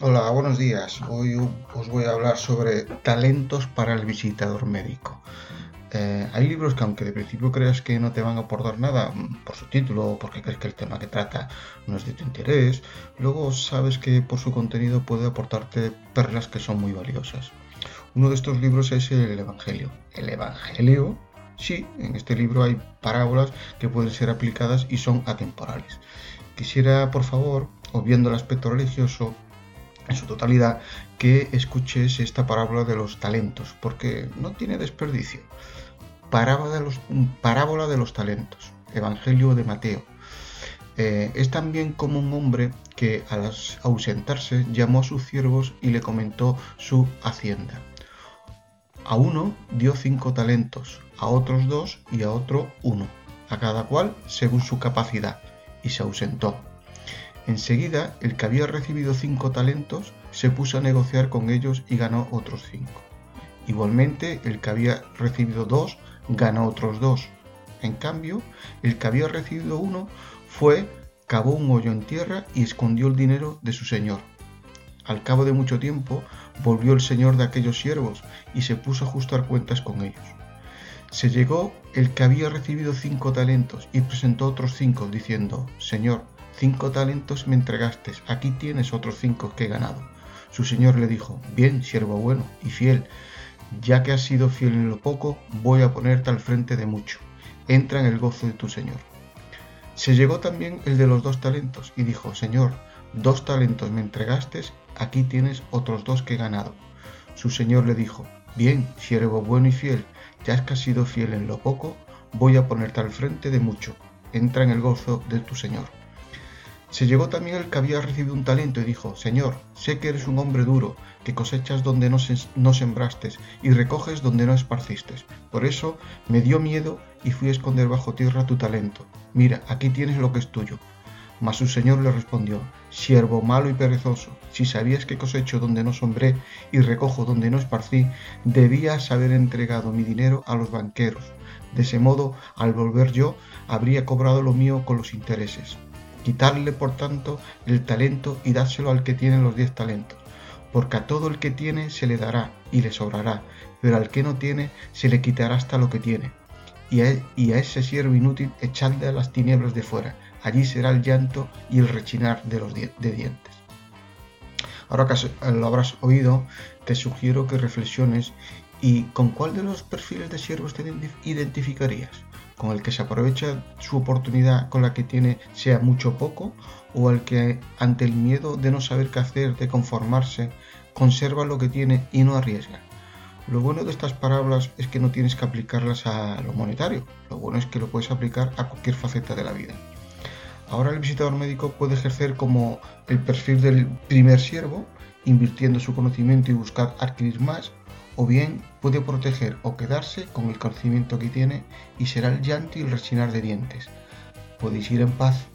Hola, buenos días. Hoy os voy a hablar sobre talentos para el visitador médico. Eh, hay libros que aunque de principio creas que no te van a aportar nada mm, por su título o porque crees que el tema que trata no es de tu interés, luego sabes que por su contenido puede aportarte perlas que son muy valiosas. Uno de estos libros es el Evangelio. El Evangelio, sí, en este libro hay parábolas que pueden ser aplicadas y son atemporales. Quisiera, por favor, obviando el aspecto religioso, en su totalidad que escuches esta parábola de los talentos, porque no tiene desperdicio. Parábola de los, parábola de los talentos, Evangelio de Mateo. Eh, es también como un hombre que al ausentarse llamó a sus siervos y le comentó su hacienda. A uno dio cinco talentos, a otros dos y a otro uno, a cada cual según su capacidad, y se ausentó. Enseguida, el que había recibido cinco talentos se puso a negociar con ellos y ganó otros cinco. Igualmente, el que había recibido dos ganó otros dos. En cambio, el que había recibido uno fue, cavó un hoyo en tierra y escondió el dinero de su señor. Al cabo de mucho tiempo, volvió el señor de aquellos siervos y se puso a ajustar cuentas con ellos. Se llegó el que había recibido cinco talentos y presentó otros cinco, diciendo, Señor, Cinco talentos me entregaste, aquí tienes otros cinco que he ganado. Su señor le dijo, bien, siervo bueno y fiel, ya que has sido fiel en lo poco, voy a ponerte al frente de mucho. Entra en el gozo de tu señor. Se llegó también el de los dos talentos y dijo, Señor, dos talentos me entregaste, aquí tienes otros dos que he ganado. Su señor le dijo, bien, siervo bueno y fiel, ya que has sido fiel en lo poco, voy a ponerte al frente de mucho. Entra en el gozo de tu señor. Se llegó también el que había recibido un talento y dijo, Señor, sé que eres un hombre duro, que cosechas donde no, no sembraste y recoges donde no esparciste. Por eso me dio miedo y fui a esconder bajo tierra tu talento. Mira, aquí tienes lo que es tuyo. Mas su señor le respondió, Siervo malo y perezoso, si sabías que cosecho donde no sombré y recojo donde no esparcí, debías haber entregado mi dinero a los banqueros. De ese modo, al volver yo, habría cobrado lo mío con los intereses. Quitarle, por tanto, el talento y dárselo al que tiene los diez talentos, porque a todo el que tiene se le dará y le sobrará, pero al que no tiene se le quitará hasta lo que tiene. Y a, ese siervo inútil echadle a las tinieblas de fuera, allí será el llanto y el rechinar de los de dientes. Ahora que lo habrás oído, te sugiero que reflexiones y con cuál de los perfiles de siervos te identificarías con el que se aprovecha su oportunidad con la que tiene sea mucho o poco, o el que ante el miedo de no saber qué hacer, de conformarse, conserva lo que tiene y no arriesga. Lo bueno de estas parábolas es que no tienes que aplicarlas a lo monetario, lo bueno es que lo puedes aplicar a cualquier faceta de la vida. Ahora el visitador médico puede ejercer como el perfil del primer siervo, invirtiendo su conocimiento y buscar adquirir más, o bien puede proteger o quedarse con el conocimiento que tiene y será el llanto y el rechinar de dientes. Podéis ir en paz